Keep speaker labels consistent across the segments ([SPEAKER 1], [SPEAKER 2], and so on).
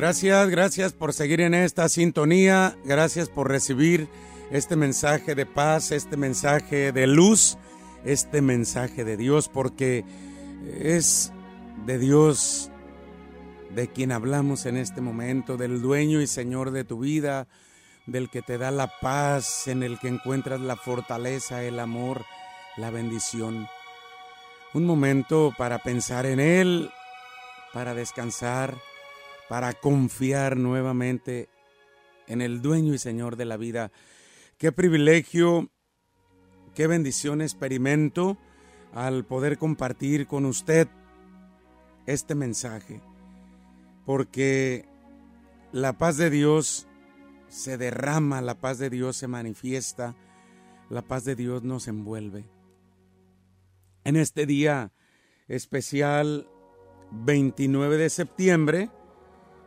[SPEAKER 1] Gracias, gracias por seguir en esta sintonía, gracias por recibir este mensaje de paz, este mensaje de luz, este mensaje de Dios, porque es de Dios de quien hablamos en este momento, del dueño y Señor de tu vida, del que te da la paz, en el que encuentras la fortaleza, el amor, la bendición. Un momento para pensar en Él, para descansar, para confiar nuevamente en el dueño y Señor de la vida. Qué privilegio, qué bendición experimento al poder compartir con usted este mensaje, porque la paz de Dios se derrama, la paz de Dios se manifiesta, la paz de Dios nos envuelve. En este día especial 29 de septiembre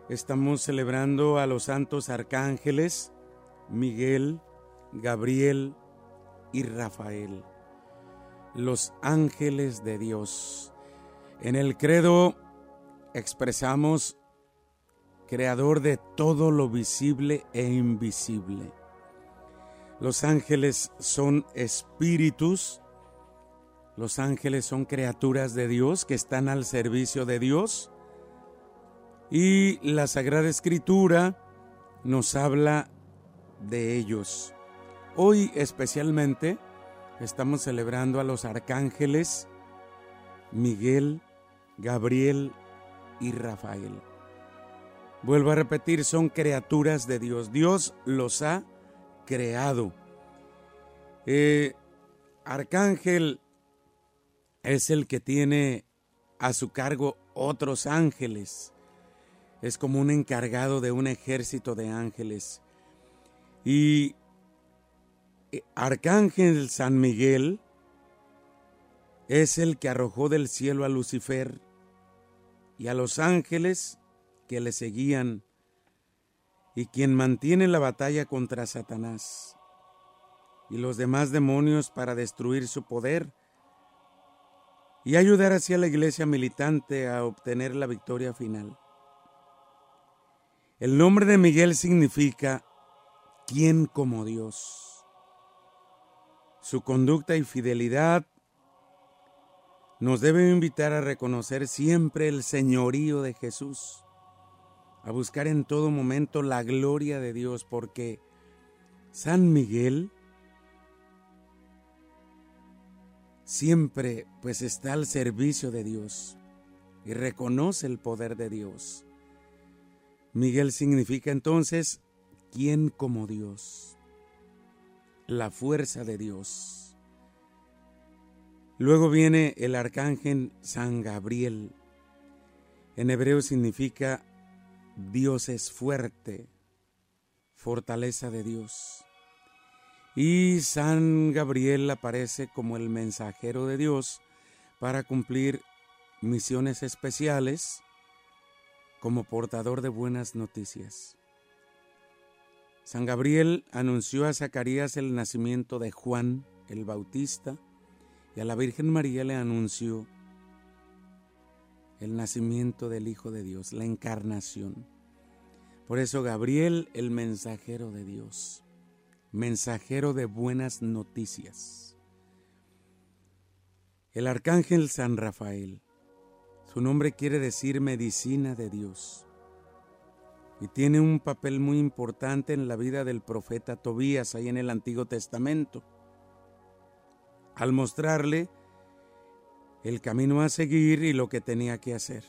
[SPEAKER 1] estamos celebrando a los santos arcángeles Miguel, Gabriel y Rafael, los ángeles de Dios. En el credo expresamos creador de todo lo visible e invisible. Los ángeles son espíritus, los ángeles son criaturas de Dios que están al servicio de Dios y la Sagrada Escritura nos habla de ellos. Hoy especialmente estamos celebrando a los arcángeles Miguel, Gabriel y Rafael. Vuelvo a repetir, son criaturas de Dios. Dios los ha creado. Eh, arcángel es el que tiene a su cargo otros ángeles. Es como un encargado de un ejército de ángeles. Y eh, Arcángel San Miguel es el que arrojó del cielo a Lucifer y a los ángeles que le seguían y quien mantiene la batalla contra Satanás y los demás demonios para destruir su poder y ayudar así a la iglesia militante a obtener la victoria final. El nombre de Miguel significa ¿quién como Dios? Su conducta y fidelidad nos deben invitar a reconocer siempre el señorío de Jesús, a buscar en todo momento la gloria de Dios, porque San Miguel siempre pues está al servicio de Dios y reconoce el poder de Dios. Miguel significa entonces ¿quién como Dios? La fuerza de Dios. Luego viene el arcángel San Gabriel. En hebreo significa Dios es fuerte, fortaleza de Dios. Y San Gabriel aparece como el mensajero de Dios para cumplir misiones especiales como portador de buenas noticias. San Gabriel anunció a Zacarías el nacimiento de Juan el Bautista y a la Virgen María le anunció el nacimiento del Hijo de Dios, la encarnación. Por eso Gabriel, el mensajero de Dios mensajero de buenas noticias. El arcángel San Rafael, su nombre quiere decir medicina de Dios, y tiene un papel muy importante en la vida del profeta Tobías ahí en el Antiguo Testamento, al mostrarle el camino a seguir y lo que tenía que hacer.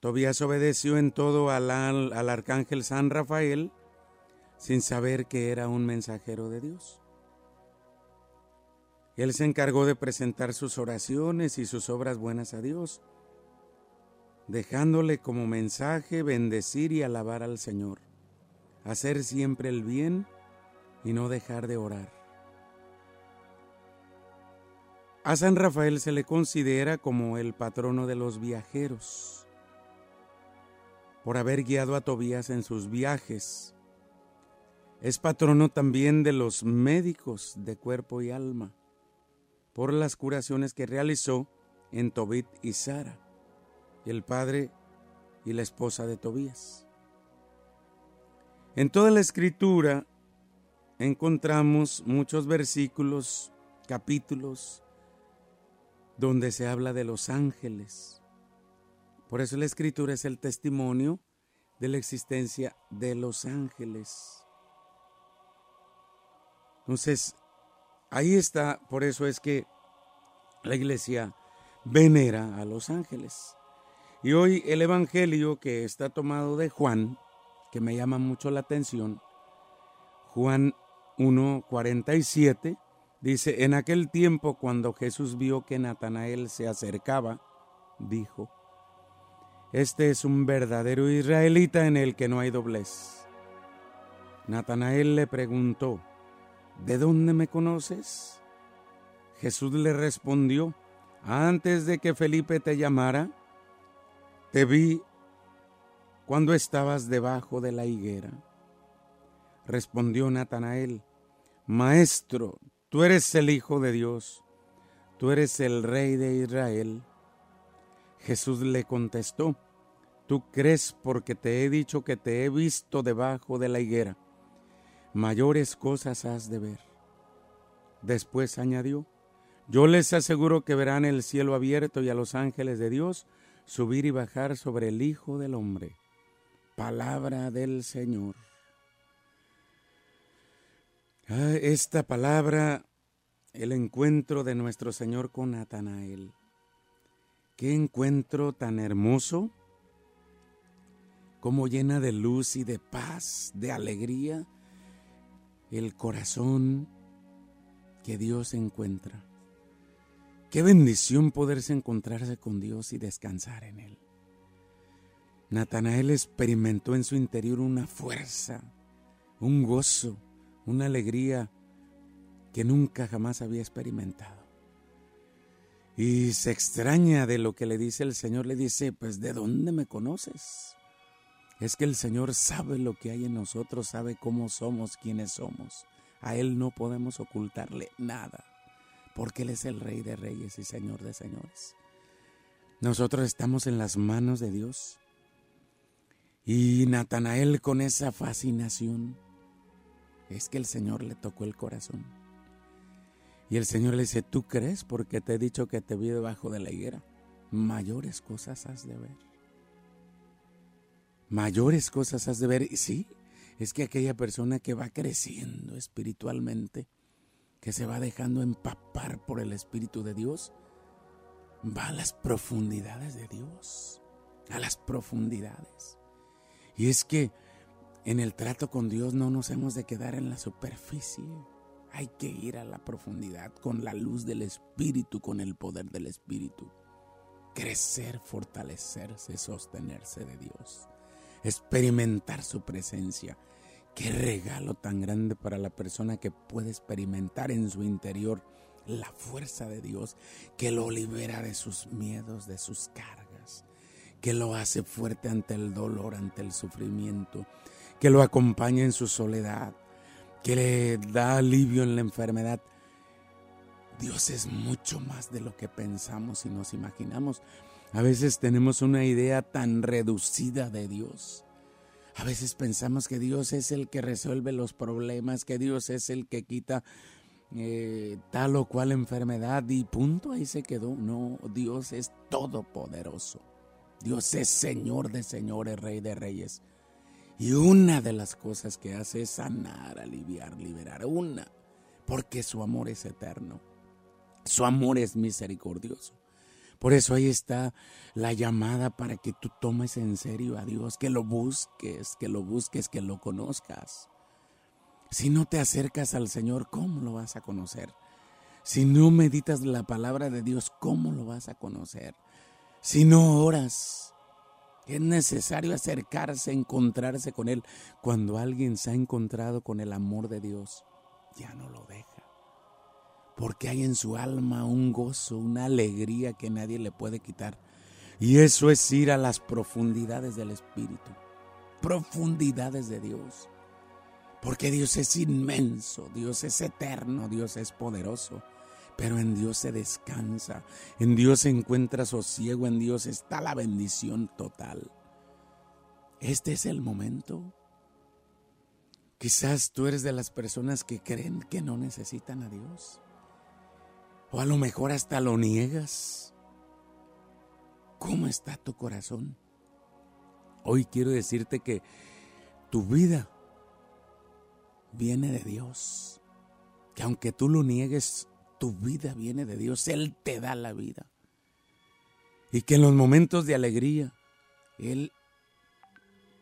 [SPEAKER 1] Tobías obedeció en todo al, al arcángel San Rafael, sin saber que era un mensajero de Dios. Él se encargó de presentar sus oraciones y sus obras buenas a Dios, dejándole como mensaje bendecir y alabar al Señor, hacer siempre el bien y no dejar de orar. A San Rafael se le considera como el patrono de los viajeros, por haber guiado a Tobías en sus viajes es patrono también de los médicos de cuerpo y alma por las curaciones que realizó en Tobit y Sara. El padre y la esposa de Tobías. En toda la escritura encontramos muchos versículos, capítulos, donde se habla de los ángeles. Por eso la escritura es el testimonio de la existencia de los ángeles. Entonces, ahí está, por eso es que la iglesia venera a los ángeles. Y hoy el Evangelio que está tomado de Juan, que me llama mucho la atención, Juan 1.47, dice, en aquel tiempo cuando Jesús vio que Natanael se acercaba, dijo, este es un verdadero israelita en el que no hay doblez. Natanael le preguntó, ¿de dónde me conoces? Jesús le respondió, antes de que Felipe te llamara, te vi cuando estabas debajo de la higuera. Respondió Natanael, Maestro, tú eres el Hijo de Dios, tú eres el Rey de Israel. Jesús le contestó, Tú crees porque te he dicho que te he visto debajo de la higuera. Mayores cosas has de ver. Después añadió, Yo les aseguro que verán el cielo abierto y a los ángeles de Dios subir y bajar sobre el Hijo del Hombre. Palabra del Señor. Ah, esta palabra, el encuentro de nuestro Señor con Natanael. Qué encuentro tan hermoso, como llena de luz y de paz, de alegría, el corazón que Dios encuentra. Qué bendición poderse encontrarse con Dios y descansar en Él. Natanael experimentó en su interior una fuerza, un gozo, una alegría que nunca jamás había experimentado. Y se extraña de lo que le dice el Señor. Le dice, pues ¿de dónde me conoces? Es que el Señor sabe lo que hay en nosotros, sabe cómo somos, quiénes somos. A Él no podemos ocultarle nada, porque Él es el Rey de Reyes y Señor de Señores. Nosotros estamos en las manos de Dios. Y Natanael con esa fascinación, es que el Señor le tocó el corazón. Y el Señor le dice, ¿tú crees porque te he dicho que te vi debajo de la higuera? Mayores cosas has de ver. Mayores cosas has de ver. Y sí, es que aquella persona que va creciendo espiritualmente, que se va dejando empapar por el Espíritu de Dios, va a las profundidades de Dios, a las profundidades. Y es que en el trato con Dios no nos hemos de quedar en la superficie. Hay que ir a la profundidad con la luz del Espíritu, con el poder del Espíritu. Crecer, fortalecerse, sostenerse de Dios. Experimentar su presencia. Qué regalo tan grande para la persona que puede experimentar en su interior la fuerza de Dios que lo libera de sus miedos, de sus cargas, que lo hace fuerte ante el dolor, ante el sufrimiento, que lo acompaña en su soledad, que le da alivio en la enfermedad. Dios es mucho más de lo que pensamos y nos imaginamos. A veces tenemos una idea tan reducida de Dios. A veces pensamos que Dios es el que resuelve los problemas, que Dios es el que quita eh, tal o cual enfermedad y punto, ahí se quedó. No, Dios es todopoderoso. Dios es Señor de señores, Rey de reyes. Y una de las cosas que hace es sanar, aliviar, liberar. Una, porque su amor es eterno. Su amor es misericordioso. Por eso ahí está la llamada para que tú tomes en serio a Dios, que lo busques, que lo busques, que lo conozcas. Si no te acercas al Señor, ¿cómo lo vas a conocer? Si no meditas la palabra de Dios, ¿cómo lo vas a conocer? Si no oras, es necesario acercarse, encontrarse con Él. Cuando alguien se ha encontrado con el amor de Dios, ya no lo deja. Porque hay en su alma un gozo, una alegría que nadie le puede quitar. Y eso es ir a las profundidades del Espíritu, profundidades de Dios. Porque Dios es inmenso, Dios es eterno, Dios es poderoso. Pero en Dios se descansa, en Dios se encuentra sosiego, en Dios está la bendición total. Este es el momento. Quizás tú eres de las personas que creen que no necesitan a Dios. O a lo mejor hasta lo niegas. ¿Cómo está tu corazón? Hoy quiero decirte que tu vida viene de Dios. Que aunque tú lo niegues, tu vida viene de Dios. Él te da la vida. Y que en los momentos de alegría, Él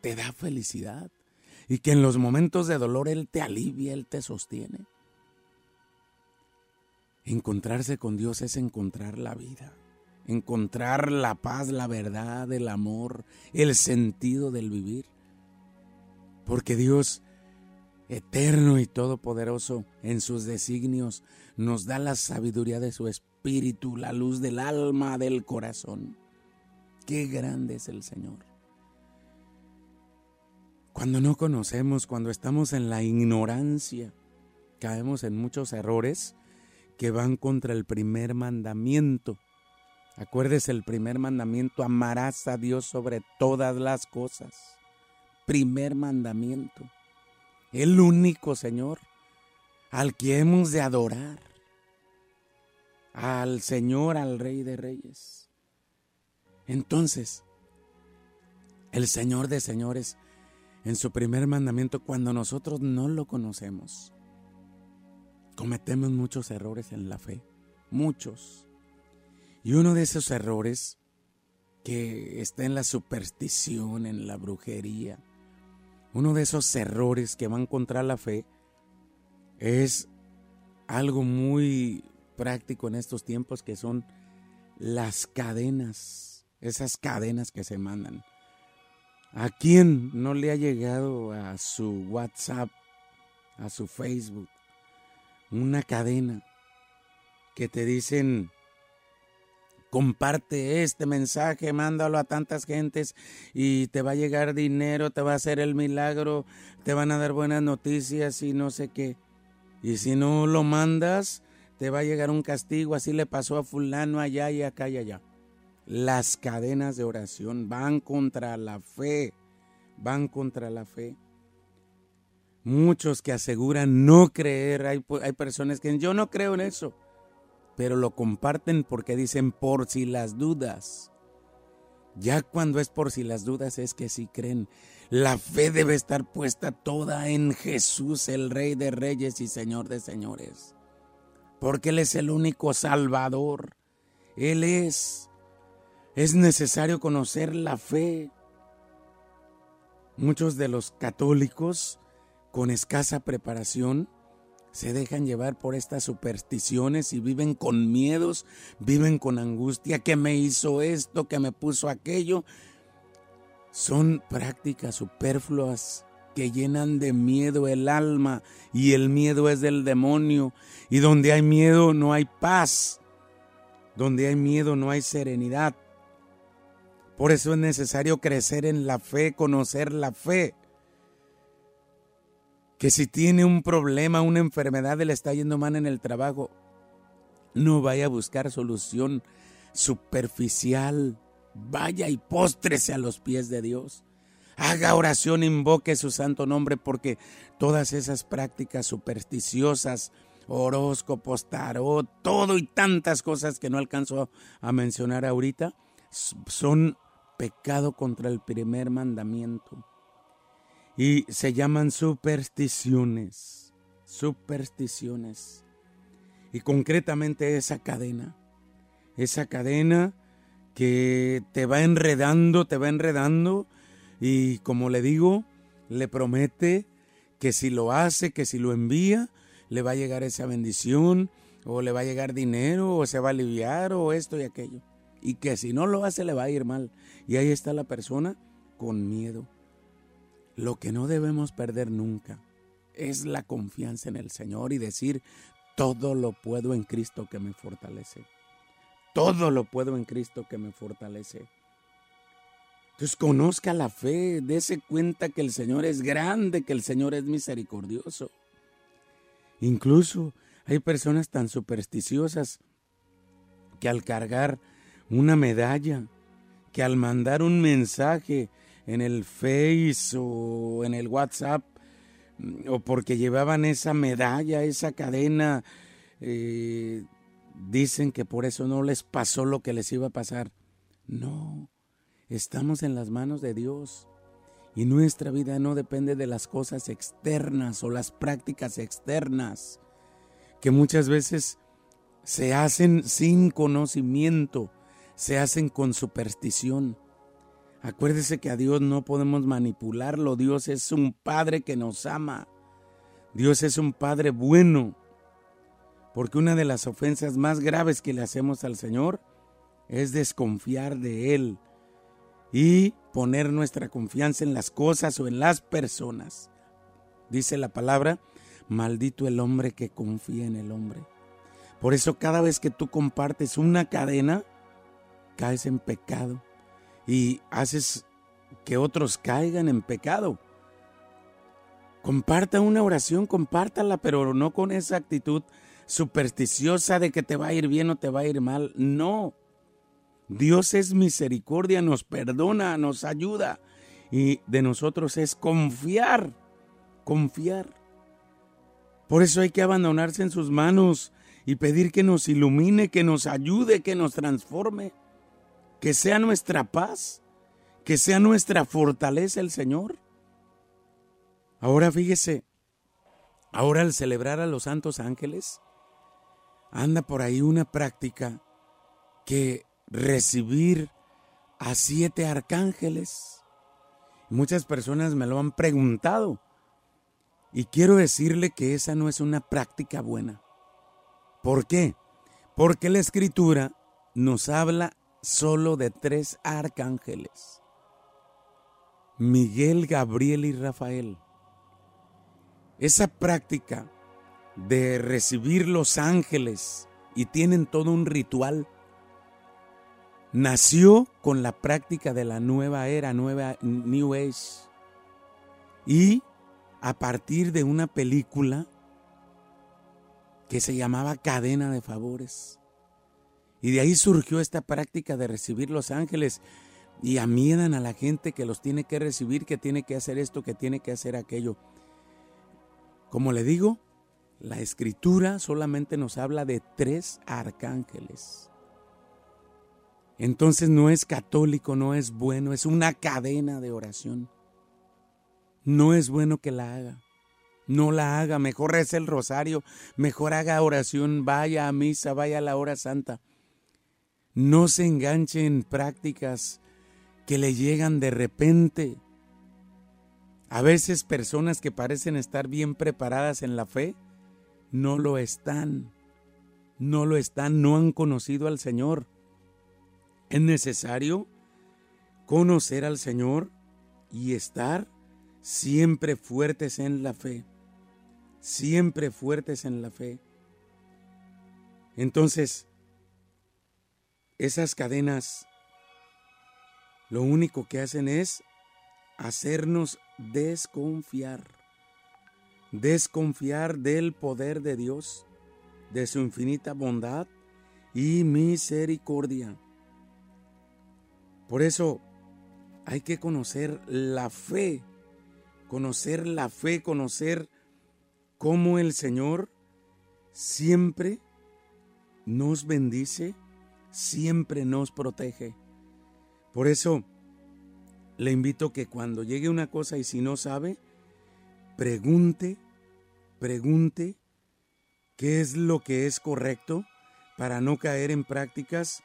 [SPEAKER 1] te da felicidad. Y que en los momentos de dolor Él te alivia, Él te sostiene. Encontrarse con Dios es encontrar la vida, encontrar la paz, la verdad, el amor, el sentido del vivir. Porque Dios, eterno y todopoderoso en sus designios, nos da la sabiduría de su espíritu, la luz del alma, del corazón. Qué grande es el Señor. Cuando no conocemos, cuando estamos en la ignorancia, caemos en muchos errores que van contra el primer mandamiento. Acuérdese el primer mandamiento, amarás a Dios sobre todas las cosas. Primer mandamiento. El único Señor al que hemos de adorar. Al Señor, al Rey de Reyes. Entonces, el Señor de Señores, en su primer mandamiento, cuando nosotros no lo conocemos, cometemos muchos errores en la fe, muchos. Y uno de esos errores que está en la superstición, en la brujería, uno de esos errores que van contra la fe es algo muy práctico en estos tiempos que son las cadenas, esas cadenas que se mandan. ¿A quién no le ha llegado a su WhatsApp, a su Facebook, una cadena que te dicen, comparte este mensaje, mándalo a tantas gentes y te va a llegar dinero, te va a hacer el milagro, te van a dar buenas noticias y no sé qué. Y si no lo mandas, te va a llegar un castigo, así le pasó a fulano allá y acá y allá. Las cadenas de oración van contra la fe, van contra la fe. Muchos que aseguran no creer, hay, hay personas que yo no creo en eso, pero lo comparten porque dicen por si las dudas. Ya cuando es por si las dudas es que si creen. La fe debe estar puesta toda en Jesús, el Rey de Reyes y Señor de Señores. Porque Él es el único Salvador. Él es. Es necesario conocer la fe. Muchos de los católicos con escasa preparación se dejan llevar por estas supersticiones y viven con miedos, viven con angustia, que me hizo esto, que me puso aquello. Son prácticas superfluas que llenan de miedo el alma y el miedo es del demonio. Y donde hay miedo no hay paz, donde hay miedo no hay serenidad. Por eso es necesario crecer en la fe, conocer la fe que si tiene un problema, una enfermedad, le está yendo mal en el trabajo, no vaya a buscar solución superficial. Vaya y póstrese a los pies de Dios. Haga oración, invoque su santo nombre, porque todas esas prácticas supersticiosas, horóscopos, tarot, todo y tantas cosas que no alcanzo a mencionar ahorita, son pecado contra el primer mandamiento y se llaman supersticiones, supersticiones. Y concretamente esa cadena, esa cadena que te va enredando, te va enredando y como le digo, le promete que si lo hace, que si lo envía, le va a llegar esa bendición o le va a llegar dinero o se va a aliviar o esto y aquello. Y que si no lo hace le va a ir mal. Y ahí está la persona con miedo. Lo que no debemos perder nunca es la confianza en el Señor y decir, todo lo puedo en Cristo que me fortalece. Todo lo puedo en Cristo que me fortalece. Entonces conozca la fe, dése cuenta que el Señor es grande, que el Señor es misericordioso. Incluso hay personas tan supersticiosas que al cargar una medalla, que al mandar un mensaje en el Face o en el WhatsApp, o porque llevaban esa medalla, esa cadena, eh, dicen que por eso no les pasó lo que les iba a pasar. No, estamos en las manos de Dios. Y nuestra vida no depende de las cosas externas o las prácticas externas, que muchas veces se hacen sin conocimiento, se hacen con superstición. Acuérdese que a Dios no podemos manipularlo. Dios es un Padre que nos ama. Dios es un Padre bueno. Porque una de las ofensas más graves que le hacemos al Señor es desconfiar de Él y poner nuestra confianza en las cosas o en las personas. Dice la palabra, maldito el hombre que confía en el hombre. Por eso cada vez que tú compartes una cadena, caes en pecado y haces que otros caigan en pecado. Comparta una oración, compártala, pero no con esa actitud supersticiosa de que te va a ir bien o te va a ir mal. No. Dios es misericordia, nos perdona, nos ayuda. Y de nosotros es confiar, confiar. Por eso hay que abandonarse en sus manos y pedir que nos ilumine, que nos ayude, que nos transforme que sea nuestra paz, que sea nuestra fortaleza el Señor. Ahora fíjese, ahora al celebrar a los santos ángeles, anda por ahí una práctica que recibir a siete arcángeles. Muchas personas me lo han preguntado y quiero decirle que esa no es una práctica buena. ¿Por qué? Porque la escritura nos habla solo de tres arcángeles, Miguel, Gabriel y Rafael. Esa práctica de recibir los ángeles y tienen todo un ritual, nació con la práctica de la nueva era, nueva New Age. Y a partir de una película que se llamaba Cadena de Favores. Y de ahí surgió esta práctica de recibir los ángeles y amiedan a la gente que los tiene que recibir, que tiene que hacer esto, que tiene que hacer aquello. Como le digo, la escritura solamente nos habla de tres arcángeles. Entonces no es católico, no es bueno, es una cadena de oración. No es bueno que la haga. No la haga, mejor es el rosario, mejor haga oración, vaya a misa, vaya a la hora santa. No se enganche en prácticas que le llegan de repente. A veces personas que parecen estar bien preparadas en la fe, no lo están. No lo están, no han conocido al Señor. Es necesario conocer al Señor y estar siempre fuertes en la fe. Siempre fuertes en la fe. Entonces, esas cadenas lo único que hacen es hacernos desconfiar. Desconfiar del poder de Dios, de su infinita bondad y misericordia. Por eso hay que conocer la fe, conocer la fe, conocer cómo el Señor siempre nos bendice siempre nos protege. Por eso le invito que cuando llegue una cosa y si no sabe, pregunte, pregunte qué es lo que es correcto para no caer en prácticas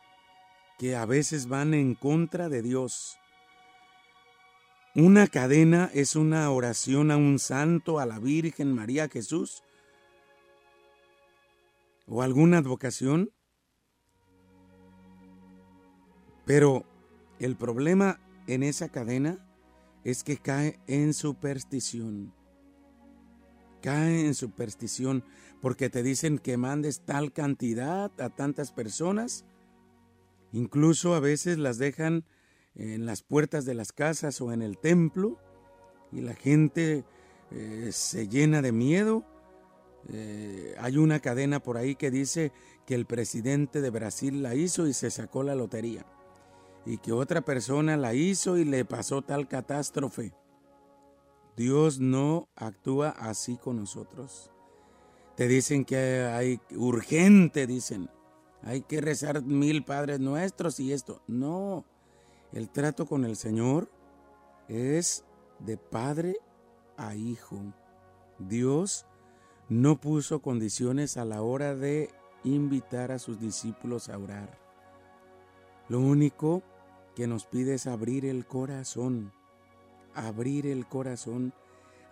[SPEAKER 1] que a veces van en contra de Dios. Una cadena es una oración a un santo, a la Virgen María Jesús, o alguna advocación Pero el problema en esa cadena es que cae en superstición. Cae en superstición porque te dicen que mandes tal cantidad a tantas personas. Incluso a veces las dejan en las puertas de las casas o en el templo y la gente eh, se llena de miedo. Eh, hay una cadena por ahí que dice que el presidente de Brasil la hizo y se sacó la lotería. Y que otra persona la hizo y le pasó tal catástrofe. Dios no actúa así con nosotros. Te dicen que hay urgente, dicen, hay que rezar mil padres nuestros y esto. No, el trato con el Señor es de padre a hijo. Dios no puso condiciones a la hora de invitar a sus discípulos a orar. Lo único que nos pide es abrir el corazón, abrir el corazón,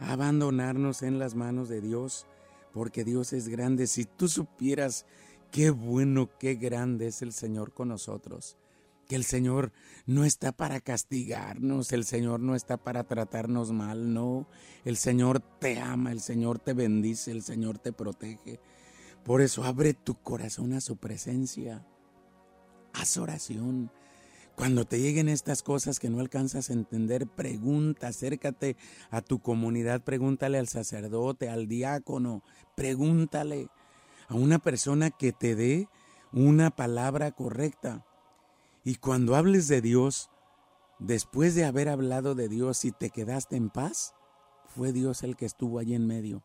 [SPEAKER 1] abandonarnos en las manos de Dios, porque Dios es grande. Si tú supieras qué bueno, qué grande es el Señor con nosotros que el Señor no está para castigarnos, el Señor no está para tratarnos mal, no. El Señor te ama, el Señor te bendice, el Señor te protege. Por eso abre tu corazón a su presencia. Haz oración. Cuando te lleguen estas cosas que no alcanzas a entender, pregunta, acércate a tu comunidad, pregúntale al sacerdote, al diácono, pregúntale a una persona que te dé una palabra correcta. Y cuando hables de Dios, después de haber hablado de Dios y te quedaste en paz, fue Dios el que estuvo allí en medio.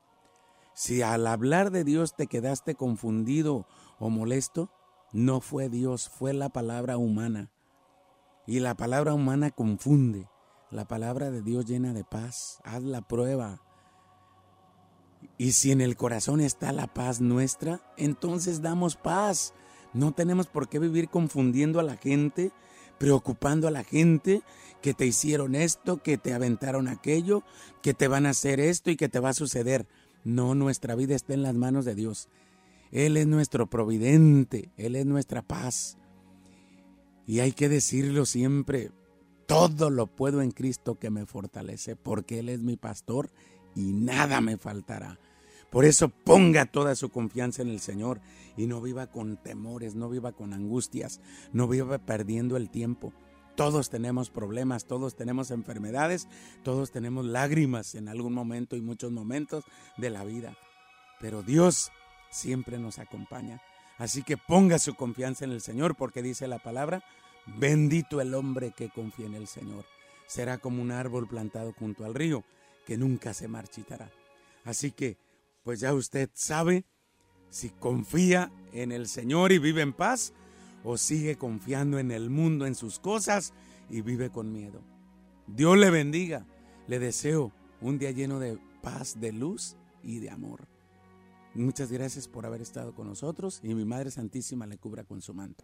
[SPEAKER 1] Si al hablar de Dios te quedaste confundido o molesto, no fue Dios, fue la palabra humana. Y la palabra humana confunde. La palabra de Dios llena de paz. Haz la prueba. Y si en el corazón está la paz nuestra, entonces damos paz. No tenemos por qué vivir confundiendo a la gente, preocupando a la gente que te hicieron esto, que te aventaron aquello, que te van a hacer esto y que te va a suceder. No, nuestra vida está en las manos de Dios. Él es nuestro providente, Él es nuestra paz. Y hay que decirlo siempre, todo lo puedo en Cristo que me fortalece, porque Él es mi pastor y nada me faltará. Por eso ponga toda su confianza en el Señor y no viva con temores, no viva con angustias, no viva perdiendo el tiempo. Todos tenemos problemas, todos tenemos enfermedades, todos tenemos lágrimas en algún momento y muchos momentos de la vida. Pero Dios siempre nos acompaña. Así que ponga su confianza en el Señor porque dice la palabra, bendito el hombre que confía en el Señor. Será como un árbol plantado junto al río que nunca se marchitará. Así que pues ya usted sabe si confía en el Señor y vive en paz o sigue confiando en el mundo, en sus cosas y vive con miedo. Dios le bendiga. Le deseo un día lleno de paz, de luz y de amor. Muchas gracias por haber estado con nosotros y mi Madre Santísima le cubra con su manto.